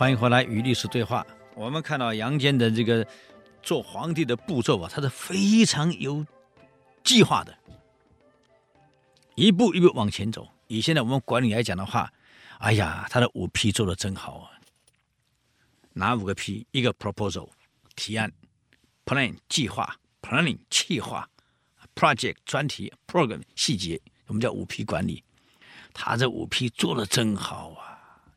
欢迎回来与历史对话。我们看到杨坚的这个做皇帝的步骤啊，他是非常有计划的，一步一步往前走。以现在我们管理来讲的话，哎呀，他的五 P 做得真好啊！哪五个 P？一个 proposal 提案，plan 计划，planning 计划，project 专题，program 细节，我们叫五 P 管理。他这五 P 做得真好啊！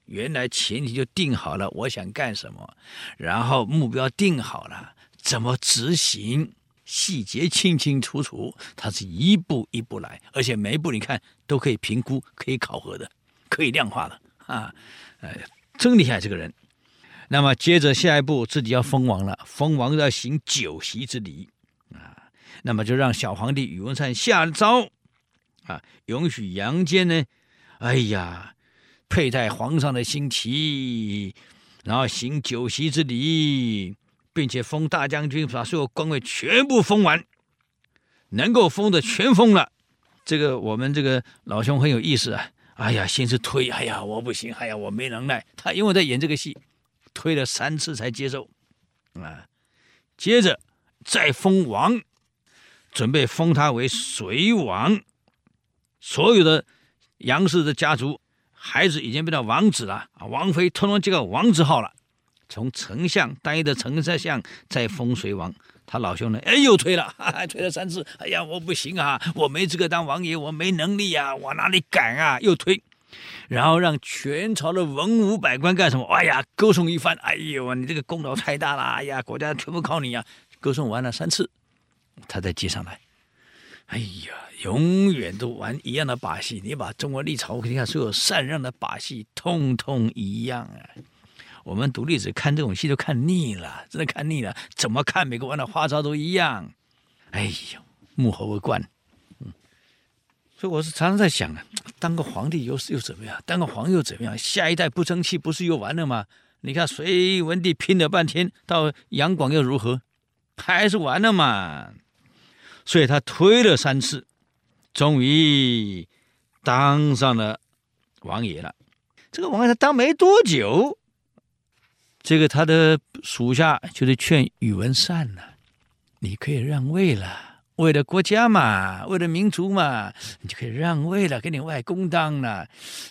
原来前提就定好了，我想干什么，然后目标定好了，怎么执行，细节清清楚楚。他是一步一步来，而且每一步你看都可以评估、可以考核的、可以量化的啊！哎，真厉害这个人。那么接着下一步自己要封王了，封王要行酒席之礼啊。那么就让小皇帝宇文善下诏啊，允许杨坚呢。哎呀，佩戴皇上的新旗，然后行酒席之礼，并且封大将军，把所有官位全部封完，能够封的全封了。这个我们这个老兄很有意思啊！哎呀，先是推，哎呀，我不行，哎呀，我没能耐。他因为在演这个戏，推了三次才接受啊。接着再封王，准备封他为隋王，所有的。杨氏的家族孩子已经变成王子了啊，王妃通通这个王字号了。从丞相待的丞相再封隋王，他老兄呢？哎，又推了，哈 哈，推了三次。哎呀，我不行啊，我没资格当王爷，我没能力啊，我哪里敢啊？又推，然后让全朝的文武百官干什么？哎呀，歌颂一番。哎呦，你这个功劳太大了！哎呀，国家全部靠你呀！歌颂完了三次，他再接上来。哎呀。永远都玩一样的把戏，你把中国历朝你看所有禅让的把戏，通通一样啊！我们读历史看这种戏都看腻了，真的看腻了。怎么看每个玩的花招都一样。哎呦，幕后为官，嗯，所以我是常常在想啊，当个皇帝又是又怎么样？当个皇又怎么样？下一代不争气，不是又完了吗？你看隋文帝拼了半天，到杨广又如何？还是完了嘛？所以他推了三次。终于当上了王爷了。这个王爷他当没多久，这个他的属下就是劝宇文善了：“你可以让位了，为了国家嘛，为了民族嘛，你就可以让位了，给你外公当了。”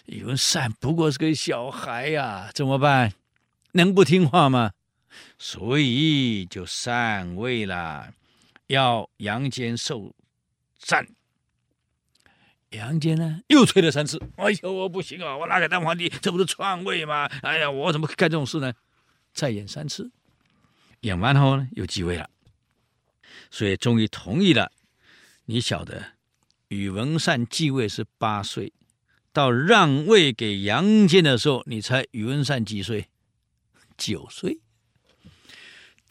宇文善不过是个小孩呀，怎么办？能不听话吗？所以就禅位了，要杨坚受禅。杨坚呢，又吹了三次。哎呦，我不行啊！我哪敢当皇帝？这不是篡位吗？哎呀，我怎么干这种事呢？再演三次，演完后呢，又继位了。所以终于同意了。你晓得，宇文善继位是八岁，到让位给杨坚的时候，你猜宇文善几岁？九岁。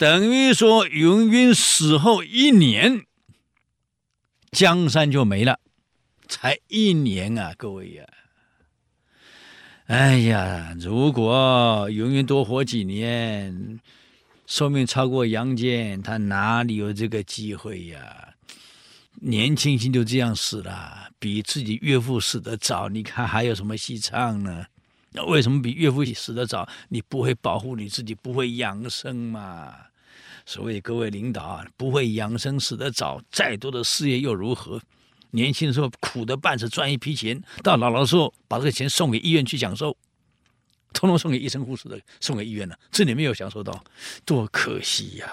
等于说，云云死后一年，江山就没了。才一年啊，各位呀！哎呀，如果云云多活几年，寿命超过杨坚，他哪里有这个机会呀？年轻轻就这样死了，比自己岳父死得早，你看还有什么戏唱呢？那为什么比岳父死得早？你不会保护你自己，不会养生嘛？所以各位领导啊，不会养生，死得早，再多的事业又如何？年轻的时候苦的半死，赚一批钱，到老了时候把这个钱送给医院去享受，通通送给医生护士的，送给医院了，这里没有享受到，多可惜呀、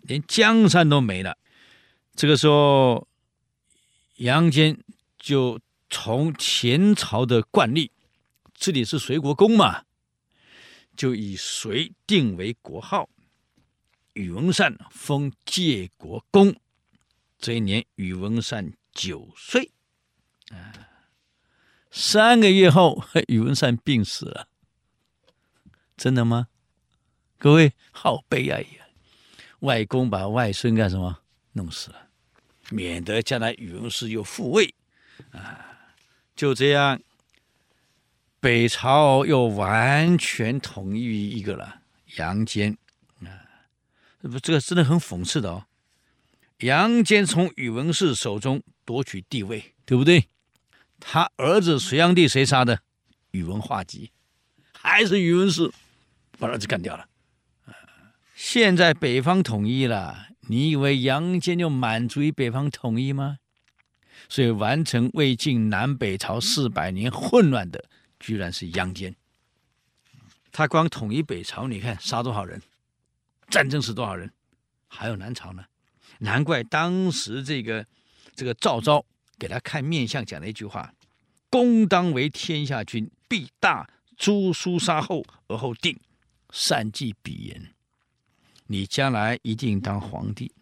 连江山都没了。这个时候，杨坚就从前朝的惯例，这里是隋国公嘛，就以隋定为国号，宇文善封介国公。这一年，宇文善九岁，啊，三个月后，宇文善病死了。真的吗？各位，好悲哀呀！外公把外孙干什么？弄死了，免得将来宇文氏又复位，啊，就这样，北朝又完全统一一个了，杨坚，不，这个真的很讽刺的哦。杨坚从宇文氏手中夺取帝位，对不对？他儿子隋炀帝谁杀的？宇文化及，还是宇文氏把儿子干掉了。现在北方统一了，你以为杨坚就满足于北方统一吗？所以完成魏晋南北朝四百年混乱的，居然是杨坚。他光统一北朝，你看杀多少人，战争死多少人，还有南朝呢？难怪当时这个这个赵昭给他看面相，讲了一句话：“公当为天下君，必大诛苏杀后而后定，善记彼言。你将来一定当皇帝。”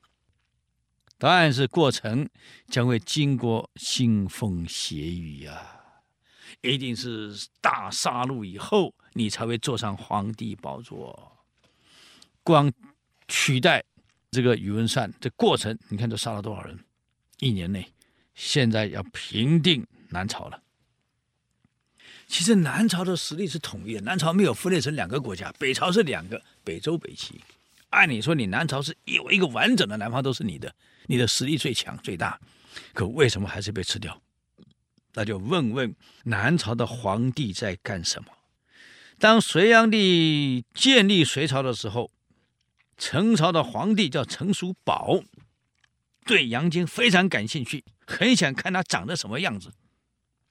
答案是过程将会经过腥风血雨呀、啊，一定是大杀戮以后，你才会坐上皇帝宝座。光取代这个宇文善这过程，你看都杀了多少人？一年内，现在要平定南朝了。其实南朝的实力是统一的，南朝没有分裂成两个国家，北朝是两个，北周、北齐。按理说，你南朝是有一个完整的南方都是你的。你的实力最强最大，可为什么还是被吃掉？那就问问南朝的皇帝在干什么？当隋炀帝建立隋朝的时候，陈朝的皇帝叫陈叔宝，对杨坚非常感兴趣，很想看他长得什么样子，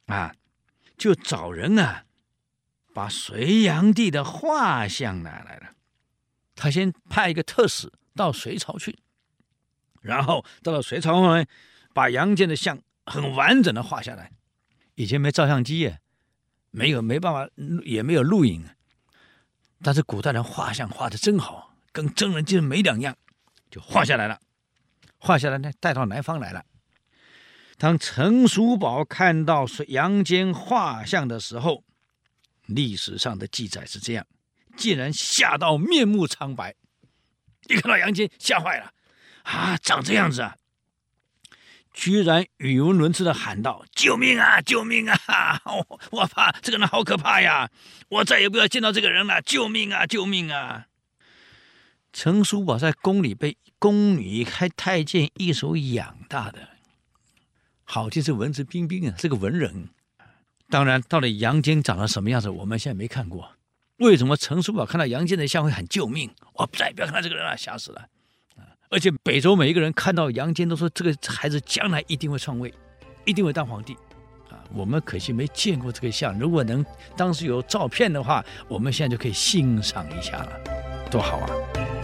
啊，就找人啊，把隋炀帝的画像拿来了。他先派一个特使到隋朝去。然后到了隋朝后呢，把杨坚的像很完整的画下来。以前没照相机耶，没有没办法，也没有录影。但是古代人画像画的真好，跟真人竟然没两样，就画下来了。画下来呢，带到南方来了。当陈叔宝看到是杨坚画像的时候，历史上的记载是这样：竟然吓到面目苍白，一看到杨坚吓坏了。啊，长这样子啊！居然语无伦次的喊道：“救命啊！救命啊！我，我怕这个人好可怕呀！我再也不要见到这个人了！救命啊！救命啊！”陈叔宝在宫里被宫女开太监一手养大的，好像是文质彬彬啊，是个文人。当然，到底杨坚长得什么样子，我们现在没看过。为什么陈叔宝看到杨坚的像会喊救命？我再也不要看到这个人了，吓死了！而且北周每一个人看到杨坚都说，这个孩子将来一定会篡位，一定会当皇帝，啊，我们可惜没见过这个像。如果能当时有照片的话，我们现在就可以欣赏一下了，多好啊！